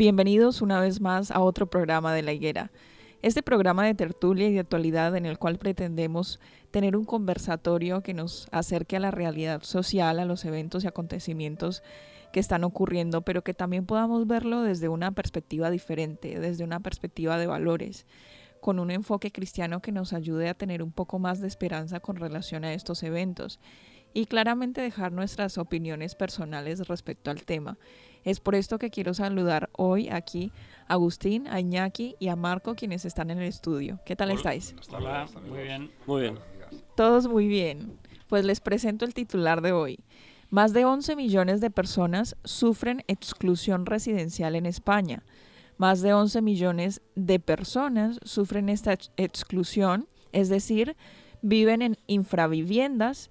Bienvenidos una vez más a otro programa de La Higuera. Este programa de tertulia y de actualidad en el cual pretendemos tener un conversatorio que nos acerque a la realidad social, a los eventos y acontecimientos que están ocurriendo, pero que también podamos verlo desde una perspectiva diferente, desde una perspectiva de valores, con un enfoque cristiano que nos ayude a tener un poco más de esperanza con relación a estos eventos y claramente dejar nuestras opiniones personales respecto al tema es por esto que quiero saludar hoy aquí a Agustín, a Iñaki y a Marco, quienes están en el estudio. ¿Qué tal estáis? Hola, muy bien. Muy bien. Todos muy bien. Pues les presento el titular de hoy. Más de 11 millones de personas sufren exclusión residencial en España. Más de 11 millones de personas sufren esta exclusión, es decir, viven en infraviviendas,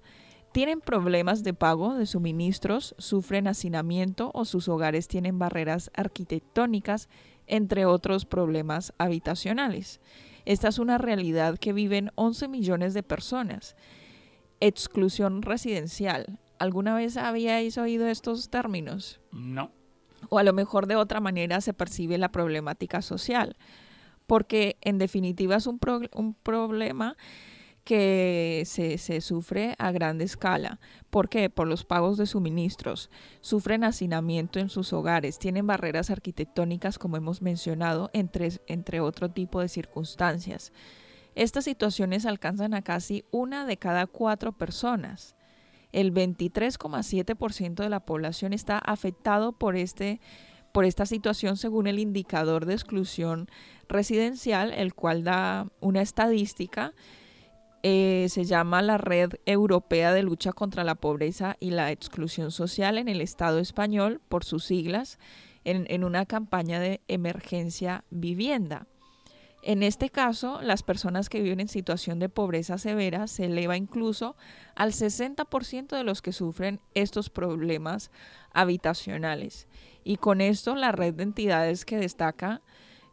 tienen problemas de pago de suministros, sufren hacinamiento o sus hogares tienen barreras arquitectónicas, entre otros problemas habitacionales. Esta es una realidad que viven 11 millones de personas. Exclusión residencial. ¿Alguna vez habíais oído estos términos? No. O a lo mejor de otra manera se percibe la problemática social, porque en definitiva es un, un problema que se, sufre a gran escala. ¿Por qué? Por los pagos de suministros. Sufren hacinamiento en sus hogares, tienen barreras arquitectónicas, como hemos mencionado, entre, entre otro tipo de circunstancias. Estas situaciones alcanzan a casi una de cada cuatro personas. El 23,7% de la población está afectado por, este, por esta situación según el indicador de exclusión residencial, el cual da una estadística eh, se llama la Red Europea de Lucha contra la Pobreza y la Exclusión Social en el Estado español, por sus siglas, en, en una campaña de emergencia vivienda. En este caso, las personas que viven en situación de pobreza severa se eleva incluso al 60% de los que sufren estos problemas habitacionales. Y con esto, la red de entidades que destaca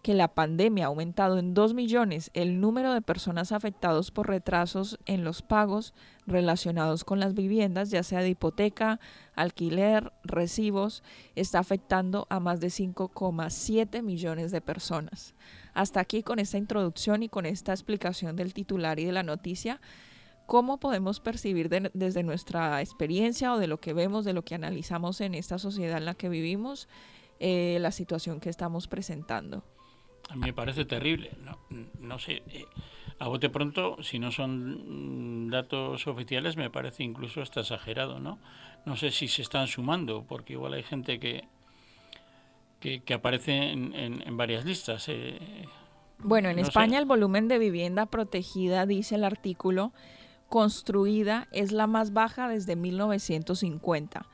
que la pandemia ha aumentado en 2 millones el número de personas afectados por retrasos en los pagos relacionados con las viviendas, ya sea de hipoteca, alquiler, recibos, está afectando a más de 5,7 millones de personas. Hasta aquí con esta introducción y con esta explicación del titular y de la noticia, ¿cómo podemos percibir desde nuestra experiencia o de lo que vemos, de lo que analizamos en esta sociedad en la que vivimos, eh, la situación que estamos presentando? A mí me parece terrible. No, no sé, eh, a bote pronto, si no son datos oficiales, me parece incluso hasta exagerado, ¿no? No sé si se están sumando, porque igual hay gente que, que, aparece en, varias listas. Eh, bueno, en España el volumen de vivienda protegida, dice el artículo, construida es la más baja desde 1950.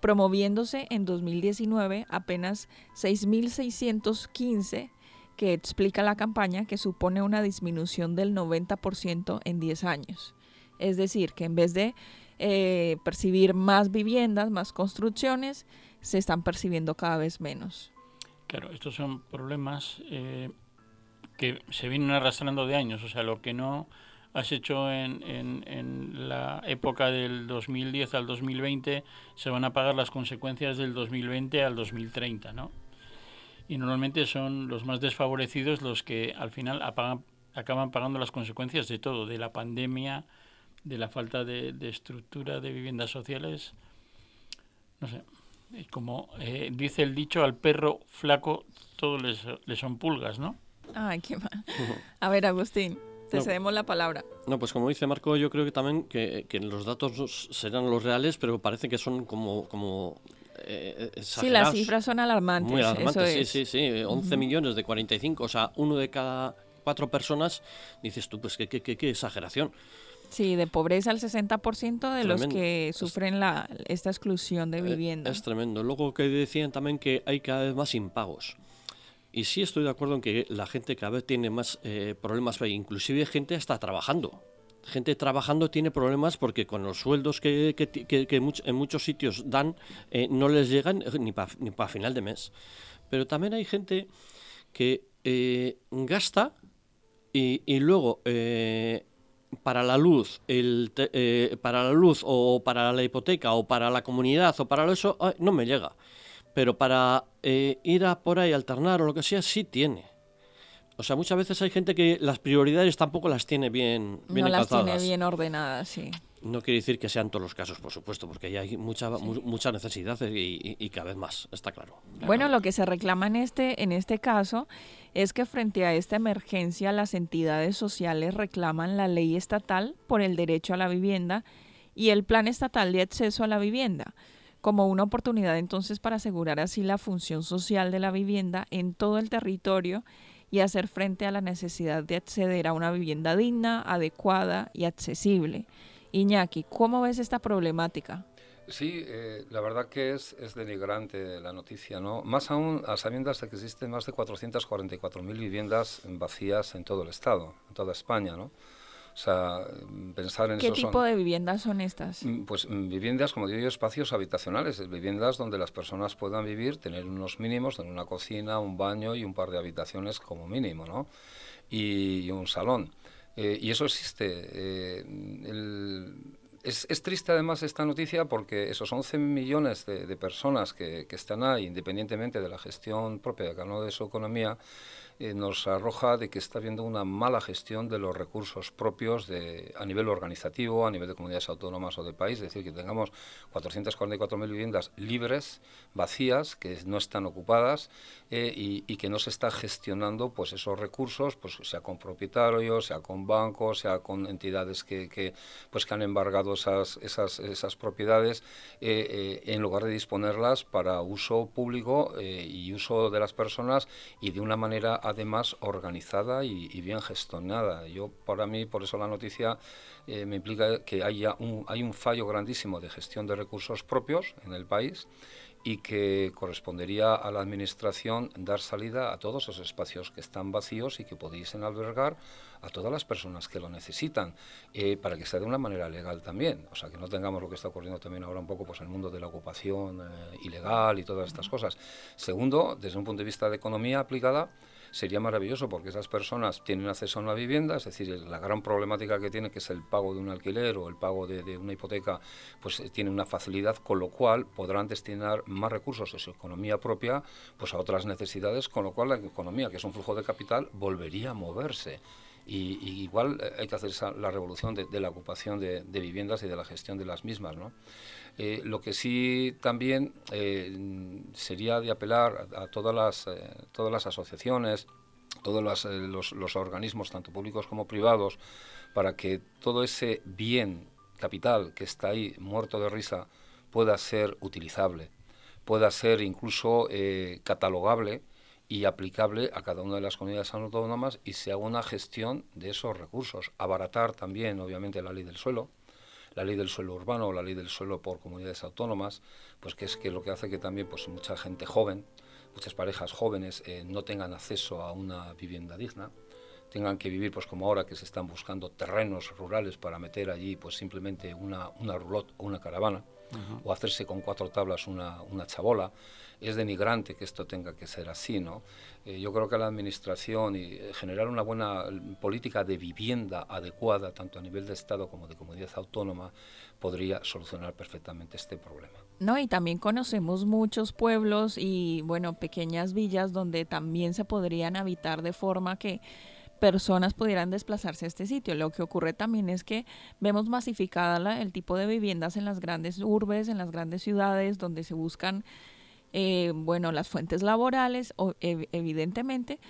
promoviéndose en 2019 apenas 6.615 que explica la campaña que supone una disminución del 90% en 10 años. Es decir, que en vez de eh, percibir más viviendas, más construcciones, se están percibiendo cada vez menos. Claro, estos son problemas eh, que se vienen arrastrando de años, o sea, lo que no has hecho en, en, la época del 2010 al 2020, se van a pagar las consecuencias del 2020 al 2030, ¿no? Y normalmente son los más desfavorecidos los que al final acaban pagando las consecuencias de todo, de la pandemia, de la falta de, estructura de viviendas sociales. No sé, como eh, dice el dicho, al perro flaco todo le, son pulgas, ¿no? Ay, qué mal. A ver, Agustín. Te cedemos la palabra. No, pues como dice Marco, yo creo que también que, los datos serán los reales, pero parece que son como, como eh, Sí, las cifras son alarmantes. Muy alarmantes, sí, sí, sí. 11 millones de 45, o sea, uno de cada cuatro personas, dices tú, pues qué, qué, qué, exageración. Sí, de pobreza al 60% de los que sufren la, esta exclusión de eh, vivienda. Es, tremendo. Luego que decían también que hay cada vez más impagos. Y sí estoy de acuerdo en que la gente cada vez tiene más eh, problemas, inclusive gente está trabajando. Gente trabajando tiene problemas porque con los sueldos que, en muchos sitios dan eh, no les llegan ni para ni final de mes. Pero también hay gente que eh, gasta y, luego para la luz, el para la luz o para la hipoteca o para la comunidad o para eso no me llega pero para eh, ir a por ahí alternar o lo que sea, sí tiene. O sea, muchas veces hay gente que las prioridades tampoco las tiene bien, bien No las tiene bien ordenadas, sí. No quiere decir que sean todos los casos, por supuesto, porque ya hay mucha, mucha necesidad y, cada vez más, está claro. Bueno, lo que se reclama en este, en este caso es que frente a esta emergencia las entidades sociales reclaman la ley estatal por el derecho a la vivienda y el plan estatal de acceso a la vivienda como una oportunidad entonces para asegurar así la función social de la vivienda en todo el territorio y hacer frente a la necesidad de acceder a una vivienda digna, adecuada y accesible. Iñaki, ¿cómo ves esta problemática? Sí, eh, la verdad que es, es denigrante la noticia, ¿no? Más aún a sabiendas de que existen más de 444.000 viviendas vacías en todo el Estado, en toda España, ¿no? O sea, pensar en ¿Qué tipo de viviendas son estas? Mm, pues mm, viviendas, como digo yo, espacios habitacionales, viviendas donde las personas puedan vivir, tener unos mínimos, tener una cocina, un baño y un par de habitaciones como mínimo, ¿no? Y, un salón. Eh, y eso existe. Eh, es, es, triste además esta noticia porque esos 11 millones de, personas que, que, están ahí, independientemente de la gestión propia de cada uno de su economía, eh, nos arroja de que está habiendo una mala gestión de los recursos propios de, a nivel organizativo, a nivel de comunidades autónomas o de país, es decir, que tengamos 444.000 viviendas libres, vacías, que no están ocupadas eh, y, que no se está gestionando pues esos recursos, pues sea con propietarios, sea con bancos, sea con entidades que, pues que han embargado esas propiedades, eh, en lugar de disponerlas para uso público y uso de las personas y de una manera además organizada y, bien gestionada. Yo, para mí, por eso la noticia eh, me implica que haya un, hay un fallo grandísimo de gestión de recursos propios en el país y que correspondería a la Administración dar salida a todos esos espacios que están vacíos y que pudiesen albergar a todas las personas que lo necesitan, eh, para que sea de una manera legal también. O sea, que no tengamos lo que está ocurriendo también ahora un poco pues, en el mundo de la ocupación eh, ilegal y todas estas cosas. Segundo, desde un punto de vista de economía aplicada, sería maravilloso porque esas personas tienen acceso a una vivienda, es decir, la gran problemática que tiene, que es el pago de un alquiler o el pago de, una hipoteca, pues eh, tiene una facilidad, con lo cual podrán destinar más recursos de su economía propia pues a otras necesidades, con lo cual la economía, que es un flujo de capital, volvería a moverse. Y, igual eh, hay que hacer la revolución de, la ocupación de, de, viviendas y de la gestión de las mismas. ¿no? Eh, lo que sí también eh, sería de apelar a, todas, las, eh, todas las asociaciones, todos los, los, organismos, tanto públicos como privados, para que todo ese bien capital que está ahí muerto de risa pueda ser utilizable, pueda ser incluso catalogable y aplicable a cada una de las comunidades autónomas y se haga una gestión de esos recursos. Abaratar también, obviamente, la ley del suelo, la ley del suelo urbano o la ley del suelo por comunidades autónomas, pues que es que lo que hace que también pues mucha gente joven, muchas parejas jóvenes eh, no tengan acceso a una vivienda digna, tengan que vivir, pues como ahora que se están buscando terrenos rurales para meter allí, pues simplemente una, una roulotte o una caravana, o hacerse con cuatro tablas una, una chabola, es denigrante que esto tenga que ser así, ¿no? Eh, yo creo que la administración y eh, generar una buena política de vivienda adecuada, tanto a nivel de Estado como de comunidad autónoma, podría solucionar perfectamente este problema. No, y también conocemos muchos pueblos y, bueno, pequeñas villas donde también se podrían habitar de forma que personas pudieran desplazarse a este sitio. Lo que ocurre también es que vemos masificada el tipo de viviendas en las grandes urbes, en las grandes ciudades, donde se buscan, eh, bueno, las fuentes laborales, o, evidentemente,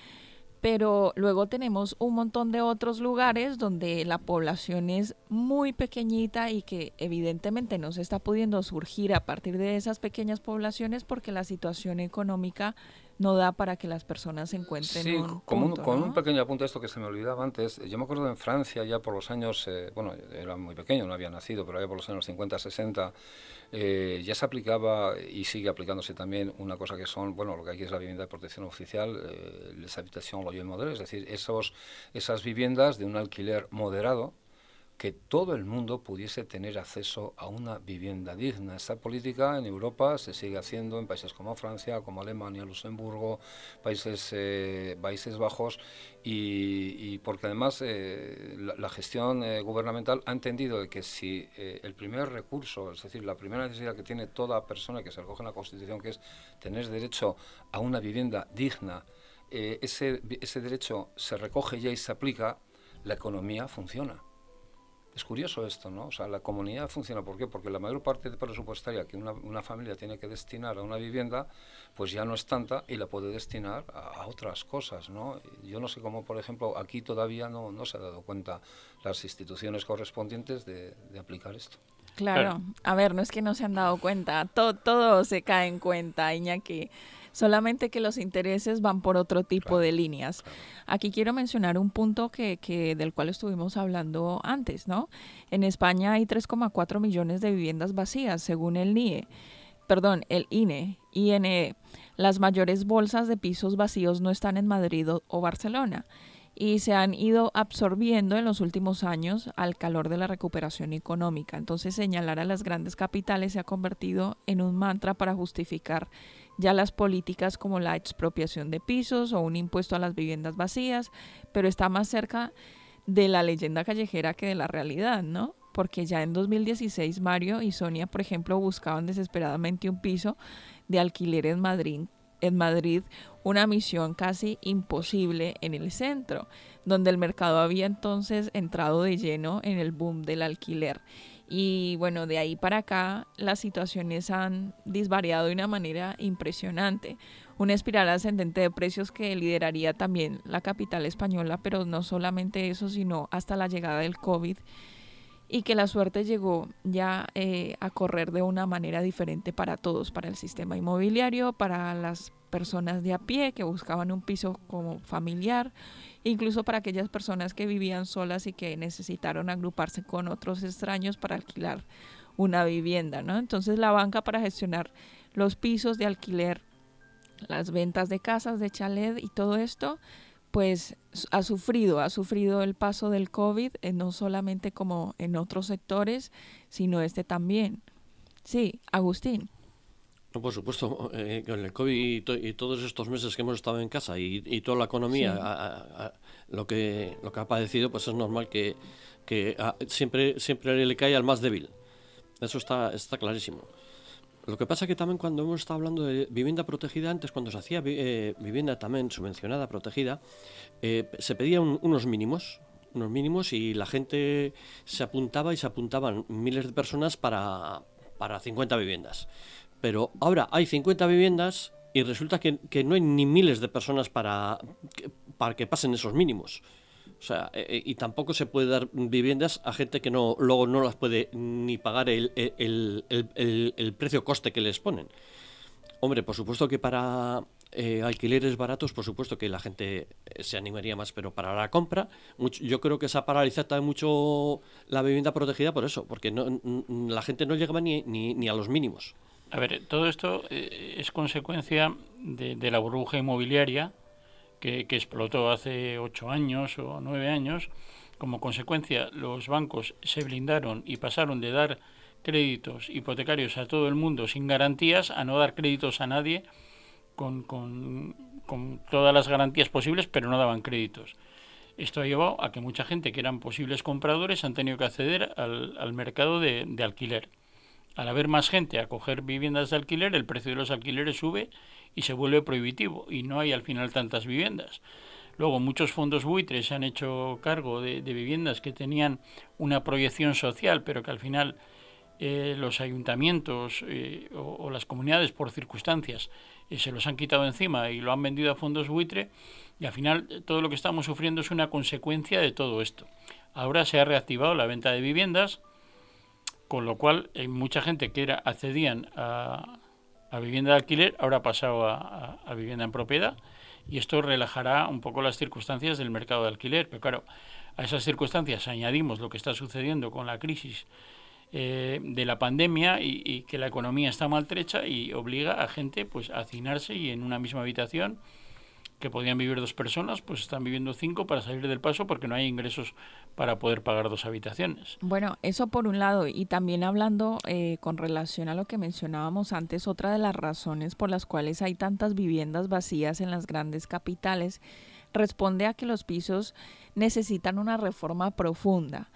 pero luego tenemos un montón de otros lugares donde la población es muy pequeñita y que evidentemente no se está pudiendo surgir a partir de esas pequeñas poblaciones porque la situación económica no da para que las personas se encuentren sí, un con, un, con un pequeño apunte esto que se me olvidaba antes, yo me acuerdo en Francia ya por los años, eh, bueno, era muy pequeño, no había nacido, pero ya por los años 50, 60, eh, ya se aplicaba y sigue aplicándose también una cosa que son, bueno, lo que aquí es la vivienda de protección oficial, eh, les habitations loyer modelo, es decir, esos, esas viviendas de un alquiler moderado, que todo el mundo pudiese tener acceso a una vivienda digna. Esta política en Europa se sigue haciendo en países como Francia, como Alemania, Luxemburgo, países, eh, países Bajos, y, porque además eh, la, gestión eh, gubernamental ha entendido que si el primer recurso, es decir, la primera necesidad que tiene toda persona que se recoge en la Constitución, que es tener derecho a una vivienda digna, ese, ese derecho se recoge ya y se aplica, la economía funciona. Es curioso esto, ¿no? O sea, la comunidad funciona, ¿por qué? Porque la mayor parte de presupuestaria que una, una, familia tiene que destinar a una vivienda, pues ya no es tanta y la puede destinar a, otras cosas, ¿no? Yo no sé cómo, por ejemplo, aquí todavía no, no se ha dado cuenta las instituciones correspondientes de, de aplicar esto. Claro. a ver, no es que no se han dado cuenta, todo, todo se cae en cuenta, Iñaki solamente que los intereses van por otro tipo de líneas. Aquí quiero mencionar un punto que, que, del cual estuvimos hablando antes, ¿no? En España hay 3,4 millones de viviendas vacías, según el NIE, perdón, el INE, INE. Las mayores bolsas de pisos vacíos no están en Madrid o Barcelona y se han ido absorbiendo en los últimos años al calor de la recuperación económica. Entonces señalar a las grandes capitales se ha convertido en un mantra para justificar ya las políticas como la expropiación de pisos o un impuesto a las viviendas vacías, pero está más cerca de la leyenda callejera que de la realidad, ¿no? Porque ya en 2016 Mario y Sonia, por ejemplo, buscaban desesperadamente un piso de alquiler en Madrid, en Madrid, una misión casi imposible en el centro, donde el mercado había entonces entrado de lleno en el boom del alquiler. Y bueno, de ahí para acá las situaciones han disvariado de una manera impresionante. Una espiral ascendente de precios que lideraría también la capital española, pero no solamente eso, sino hasta la llegada del COVID y que la suerte llegó ya eh, a correr de una manera diferente para todos, para el sistema inmobiliario, para las personas de a pie que buscaban un piso como familiar incluso para aquellas personas que vivían solas y que necesitaron agruparse con otros extraños para alquilar una vivienda, ¿no? Entonces la banca para gestionar los pisos de alquiler, las ventas de casas, de chalet y todo esto, pues ha sufrido, ha sufrido el paso del COVID, eh, no solamente como en otros sectores, sino este también. Sí, Agustín. No, por supuesto, eh, con el COVID y, todos estos meses que hemos estado en casa y, toda la economía, lo, que, lo que ha padecido, pues es normal que, siempre, siempre le cae al más débil. Eso está, está clarísimo. Lo que pasa es que también cuando hemos estado hablando de vivienda protegida, antes cuando se hacía eh, vivienda también subvencionada, protegida, eh, se pedían unos mínimos, unos mínimos y la gente se apuntaba y se apuntaban miles de personas para, para 50 viviendas. Pero ahora hay 50 viviendas y resulta que, no hay ni miles de personas para que, para que pasen esos mínimos. O sea, eh, eh, y tampoco se puede dar viviendas a gente que no luego no las puede ni pagar el, el, precio coste que les ponen. Hombre, por supuesto que para eh, alquileres baratos, por supuesto que la gente se animaría más, pero para la compra, yo creo que se ha paralizado mucho la vivienda protegida por eso, porque no, la gente no llegaba ni, ni, ni a los mínimos. A ver, todo esto eh, es consecuencia de, la burbuja inmobiliaria que, explotó hace ocho años o nueve años. Como consecuencia, los bancos se blindaron y pasaron de dar créditos hipotecarios a todo el mundo sin garantías a no dar créditos a nadie con, todas las garantías posibles, pero no daban créditos. Esto ha llevado a que mucha gente que eran posibles compradores han tenido que acceder al, mercado de, alquiler. Al haber más gente a coger viviendas de alquiler, el precio de los alquileres sube y se vuelve prohibitivo y no hay al final tantas viviendas. Luego, muchos fondos buitres se han hecho cargo de, viviendas que tenían una proyección social, pero que al final eh, los ayuntamientos eh, o, las comunidades, por circunstancias, eh, se los han quitado encima y lo han vendido a fondos buitre y al final todo lo que estamos sufriendo es una consecuencia de todo esto. Ahora se ha reactivado la venta de viviendas, con lo cual hay mucha gente que era accedían a, vivienda de alquiler, ahora ha pasado a, vivienda en propiedad y esto relajará un poco las circunstancias del mercado de alquiler. Pero claro, a esas circunstancias añadimos lo que está sucediendo con la crisis eh, de la pandemia y, y, que la economía está maltrecha y obliga a gente pues a hacinarse y en una misma habitación que podían vivir dos personas, pues están viviendo cinco para salir del paso porque no hay ingresos para poder pagar dos habitaciones. Bueno, eso por un lado, y también hablando eh, con relación a lo que mencionábamos antes, otra de las razones por las cuales hay tantas viviendas vacías en las grandes capitales responde a que los pisos necesitan una reforma profunda.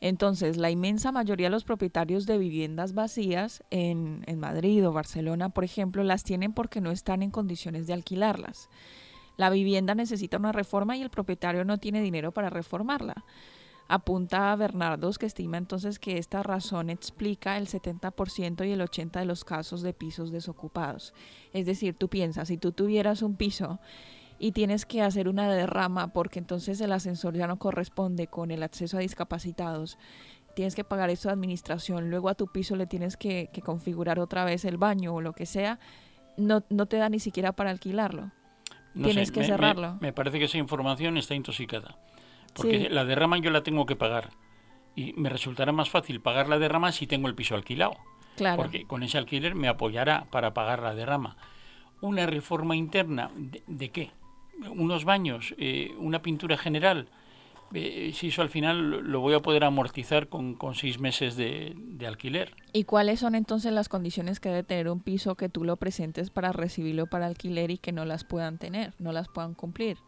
Entonces, la inmensa mayoría de los propietarios de viviendas vacías en, en Madrid o Barcelona, por ejemplo, las tienen porque no están en condiciones de alquilarlas. La vivienda necesita una reforma y el propietario no tiene dinero para reformarla. Apunta a Bernardos que estima entonces que esta razón explica el 70% y el 80% de los casos de pisos desocupados. Es decir, tú piensas, si tú tuvieras un piso y tienes que hacer una derrama porque entonces el ascensor ya no corresponde con el acceso a discapacitados, tienes que pagar eso de administración, luego a tu piso le tienes que, que configurar otra vez el baño o lo que sea, no, no te da ni siquiera para alquilarlo. No tienes sé, que me, cerrarlo. Me, me, parece que esa información está intoxicada. Porque sí. la derrama yo la tengo que pagar. Y me resultará más fácil pagar la derrama si tengo el piso alquilado. Claro. Porque con ese alquiler me apoyará para pagar la derrama. Una reforma interna, ¿de, de qué? Unos baños, eh, una pintura general. Eh, si eso al final lo voy a poder amortizar con, con seis meses de, de, alquiler. ¿Y cuáles son entonces las condiciones que debe tener un piso que tú lo presentes para recibirlo para alquiler y que no las puedan tener, no las puedan cumplir?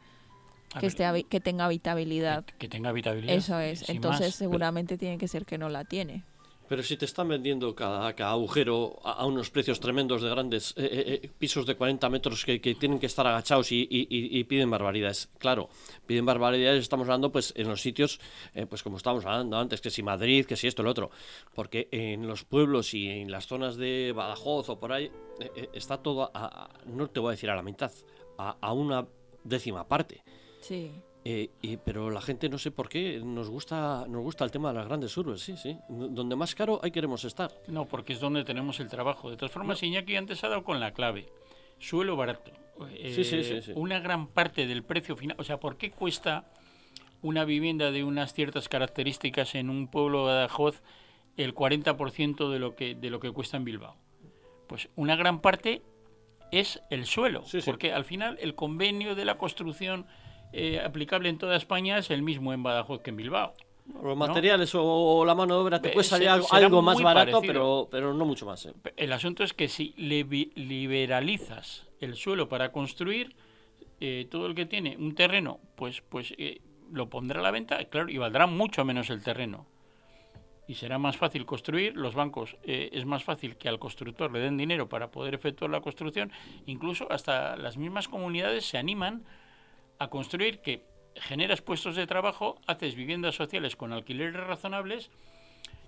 A que, ver, esté, que tenga habitabilidad. Que, que, tenga habitabilidad. Eso es. Entonces más, seguramente pero... tiene que ser que no la tiene. Pero si te están vendiendo cada, agujero a, unos precios tremendos de grandes eh, eh, eh pisos de 40 metros que, tienen que estar agachados y, y, piden barbaridades, claro, piden barbaridades, estamos hablando pues en los sitios, eh, pues como estábamos hablando antes, que si Madrid, que si esto, el otro, porque en los pueblos y en las zonas de Badajoz o por ahí está todo, a, no te voy a decir a la mitad, a una décima parte. Sí. Eh, y, pero la gente no sé por qué nos gusta nos gusta el tema de las grandes urbes, sí, sí. Donde más caro ahí queremos estar. No, porque es donde tenemos el trabajo. De todas formas, no. Iñaki antes ha dado con la clave. Suelo barato. Eh, sí, sí, sí, Una gran parte del precio final. O sea, ¿por qué cuesta una vivienda de unas ciertas características en un pueblo de Badajoz el 40% de lo que de lo que cuesta en Bilbao? Pues una gran parte es el suelo, porque al final el convenio de la construcción eh, aplicable en toda España es el mismo en Badajoz que en Bilbao. Los materiales ¿no? o la mano de obra te se, algo, algo más barato, pero, pero no mucho más. ¿eh? El asunto es que si liberalizas el suelo para construir, eh, todo el que tiene un terreno, pues, pues eh, lo pondrá a la venta, claro, y valdrá mucho menos el terreno. Y será más fácil construir, los bancos eh, es más fácil que al constructor le den dinero para poder efectuar la construcción, incluso hasta las mismas comunidades se animan a construir que generas puestos de trabajo, haces viviendas sociales con alquileres razonables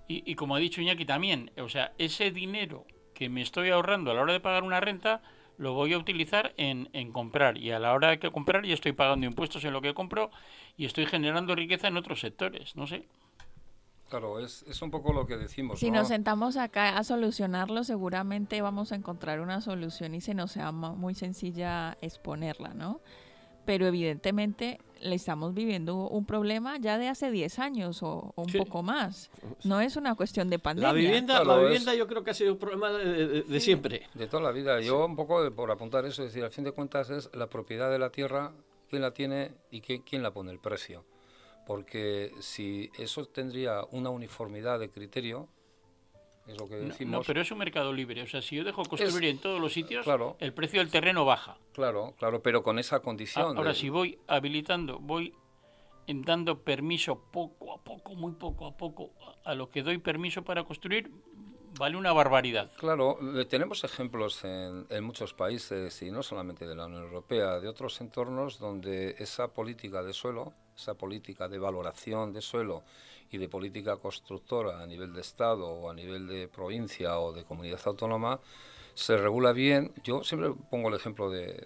y, y, como ha dicho Iñaki también, o sea, ese dinero que me estoy ahorrando a la hora de pagar una renta lo voy a utilizar en, en comprar y a la hora de que comprar ya estoy pagando impuestos en lo que compro y estoy generando riqueza en otros sectores, no sé. Claro, es, es un poco lo que decimos. Si ¿no? nos sentamos acá a solucionarlo, seguramente vamos a encontrar una solución y se nos sea muy sencilla exponerla, ¿no? Pero evidentemente le estamos viviendo un problema ya de hace 10 años o, o un sí. poco más. No es una cuestión de pandemia. La vivienda, claro, la vivienda es... yo creo que ha sido un problema de, de, de sí. siempre. De toda la vida. Yo un poco por apuntar eso, es decir, al fin de cuentas es la propiedad de la tierra quién la tiene y quién la pone el precio. Porque si eso tendría una uniformidad de criterio, es lo que decimos. No, pero es un mercado libre. O sea, si yo dejo construir en todos los sitios, claro, el precio del terreno baja. Claro, claro, pero con esa condición. Ahora, si voy habilitando, voy dando permiso poco a poco, muy poco a poco, a lo que doy permiso para construir, vale una barbaridad. Claro, tenemos ejemplos en, muchos países, y no solamente de la Unión Europea, de otros entornos donde esa política de suelo, esa política de valoración de suelo y de política constructora a nivel de Estado o a nivel de provincia o de comunidad autónoma, se regula bien. Yo siempre pongo el ejemplo de,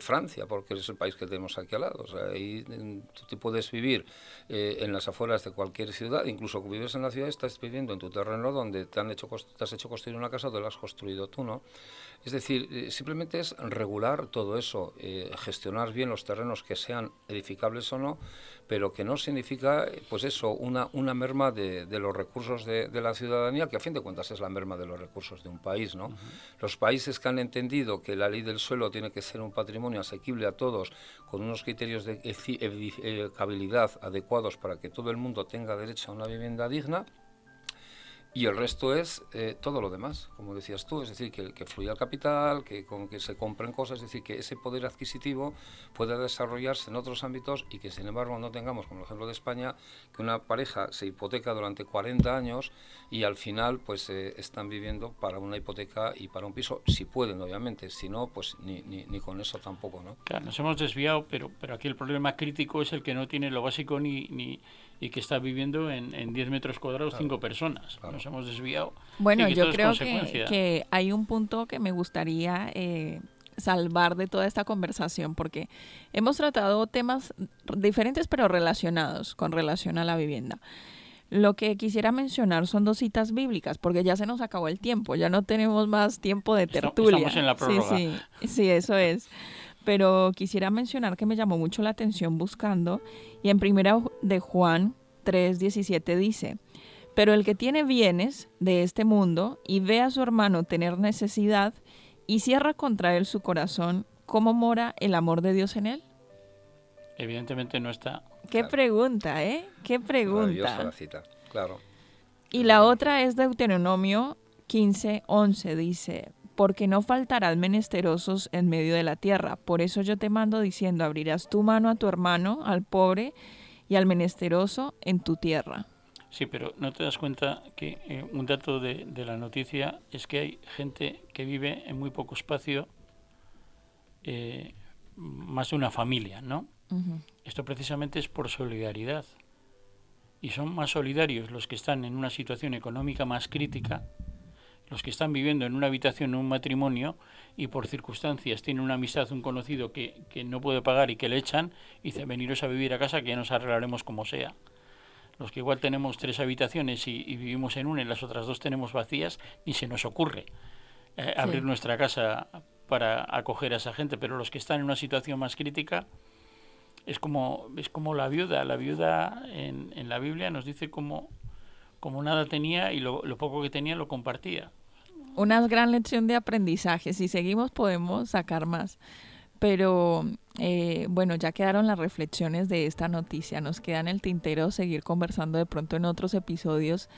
Francia, porque es el país que tenemos aquí al lado. O sea, ahí tú te puedes vivir eh, en las afueras de cualquier ciudad, incluso que vives en la ciudad, estás viviendo en tu terreno donde te, han hecho, te has hecho construir una casa te la has construido tú, ¿no? Es decir, eh, simplemente es regular todo eso, eh, gestionar bien los terrenos que sean edificables o no, pero que no significa, pues eso, una, una merma de, los recursos de, la ciudadanía, que a fin de cuentas es la merma de los recursos de un país, ¿no? Los países que han entendido que la ley del suelo tiene que ser un patrimonio asequible a todos, con unos criterios de edificabilidad adecuados para que todo el mundo tenga derecho a una vivienda digna, y el resto es eh, todo lo demás, como decías tú, es decir, que, que fluya el capital, que, con, que se compren cosas, es decir, que ese poder adquisitivo pueda desarrollarse en otros ámbitos y que, sin embargo, no tengamos, como el ejemplo de España, que una pareja se hipoteca durante 40 años y al final pues eh, están viviendo para una hipoteca y para un piso, si pueden, obviamente, si no, pues ni, ni, ni con eso tampoco, ¿no? Claro, nos hemos desviado, pero, pero aquí el problema crítico es el que no tiene lo básico ni... ni y que está viviendo en, en 10 metros cuadrados cinco personas. Nos hemos desviado. Bueno, yo creo que, que, hay un punto que me gustaría eh, salvar de toda esta conversación, porque hemos tratado temas diferentes pero relacionados con relación a la vivienda. Lo que quisiera mencionar son dos citas bíblicas, porque ya se nos acabó el tiempo, ya no tenemos más tiempo de tertulia. Estamos en la prórroga. Sí, sí, sí, eso es. Pero quisiera mencionar que me llamó mucho la atención buscando y en primera de Juan 3:17 dice, pero el que tiene bienes de este mundo y ve a su hermano tener necesidad y cierra contra él su corazón, ¿cómo mora el amor de Dios en él? Evidentemente no está. Qué pregunta, ¿eh? Qué pregunta. La cita, claro. Y la otra es Deuteronomio 15:11 dice, porque no faltarán menesterosos en medio de la tierra. Por eso yo te mando diciendo, abrirás tu mano a tu hermano, al pobre y al menesteroso en tu tierra. Sí, pero no te das cuenta que eh, un dato de, la noticia es que hay gente que vive en muy poco espacio, eh, más de una familia, ¿no? Esto precisamente es por solidaridad. Y son más solidarios los que están en una situación económica más crítica los que están viviendo en una habitación en un matrimonio y por circunstancias tienen una amistad, un conocido que, no puede pagar y que le echan, y dice, veniros a vivir a casa que ya nos arreglaremos como sea. Los que igual tenemos tres habitaciones y, vivimos en una y las otras dos tenemos vacías, ni se nos ocurre eh, abrir nuestra casa para acoger a esa gente, pero los que están en una situación más crítica, es como, es como la viuda. La viuda en, en la Biblia nos dice como, como nada tenía y lo poco que tenía lo compartía una gran lección de aprendizaje. Si seguimos podemos sacar más. Pero eh, bueno, ya quedaron las reflexiones de esta noticia. Nos queda en el tintero seguir conversando de pronto en otros episodios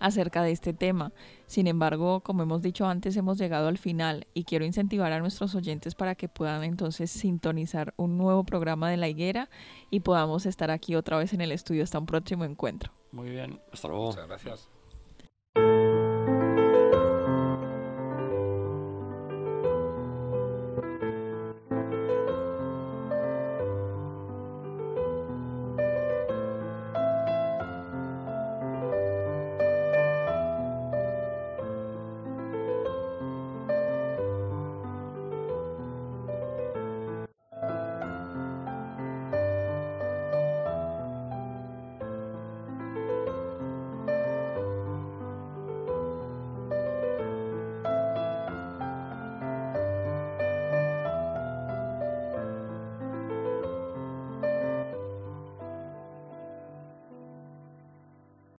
acerca de este tema. Sin embargo, como hemos dicho antes, hemos llegado al final y quiero incentivar a nuestros oyentes para que puedan entonces sintonizar un nuevo programa de La Higuera y podamos estar aquí otra vez en el estudio hasta un próximo encuentro. Muy bien. Hasta luego. Muchas gracias.